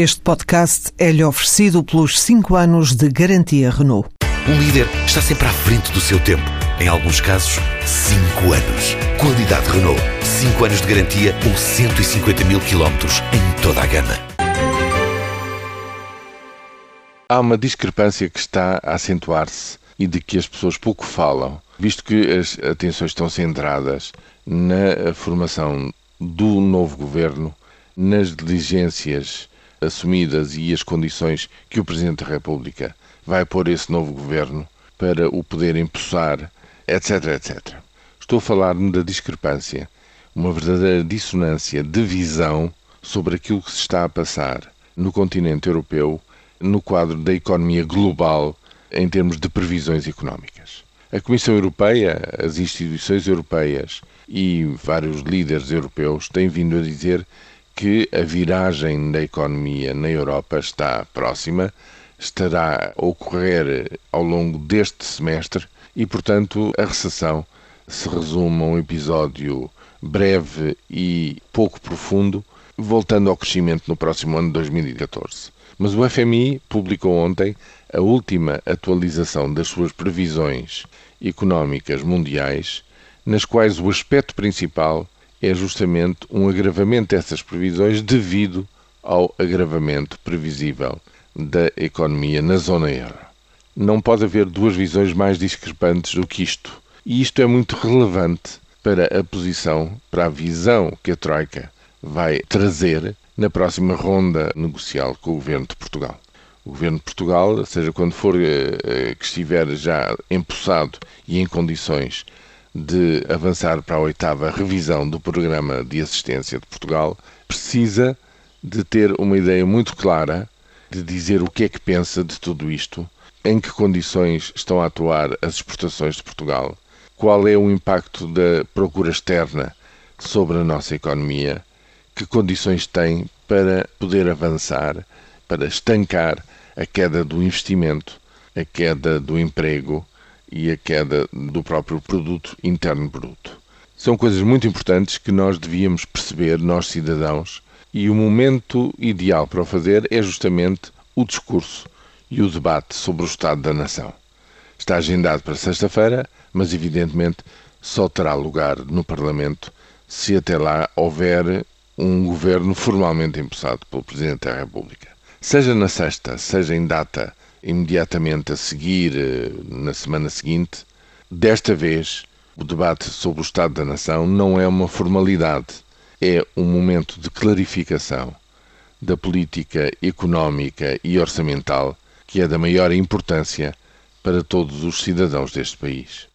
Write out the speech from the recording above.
Este podcast é-lhe oferecido pelos 5 anos de garantia Renault. Um líder está sempre à frente do seu tempo. Em alguns casos, 5 anos. Qualidade Renault. 5 anos de garantia ou 150 mil quilómetros em toda a gama. Há uma discrepância que está a acentuar-se e de que as pessoas pouco falam, visto que as atenções estão centradas na formação do novo governo, nas diligências assumidas e as condições que o Presidente da República vai pôr esse novo governo para o poder empossar, etc, etc. Estou a falar-me da discrepância, uma verdadeira dissonância de visão sobre aquilo que se está a passar no continente europeu no quadro da economia global em termos de previsões económicas. A Comissão Europeia, as instituições europeias e vários líderes europeus têm vindo a dizer que a viragem da economia na Europa está próxima, estará a ocorrer ao longo deste semestre e, portanto, a recessão se resume a um episódio breve e pouco profundo, voltando ao crescimento no próximo ano de 2014. Mas o FMI publicou ontem a última atualização das suas previsões económicas mundiais, nas quais o aspecto principal é justamente um agravamento dessas previsões devido ao agravamento previsível da economia na zona euro. Não pode haver duas visões mais discrepantes do que isto. E isto é muito relevante para a posição, para a visão que a Troika vai trazer na próxima ronda negocial com o governo de Portugal. O governo de Portugal, seja quando for eh, eh, que estiver já empossado e em condições de avançar para a oitava revisão do programa de assistência de Portugal, precisa de ter uma ideia muito clara de dizer o que é que pensa de tudo isto, em que condições estão a atuar as exportações de Portugal, qual é o impacto da procura externa sobre a nossa economia, que condições tem para poder avançar, para estancar a queda do investimento, a queda do emprego e a queda do próprio produto interno bruto. São coisas muito importantes que nós devíamos perceber, nós cidadãos, e o momento ideal para o fazer é justamente o discurso e o debate sobre o estado da nação. Está agendado para sexta-feira, mas evidentemente só terá lugar no Parlamento se até lá houver um governo formalmente empossado pelo Presidente da República. Seja na sexta, seja em data imediatamente a seguir, eh, na semana seguinte, desta vez o debate sobre o Estado da Nação não é uma formalidade, é um momento de clarificação da política económica e orçamental que é da maior importância para todos os cidadãos deste país.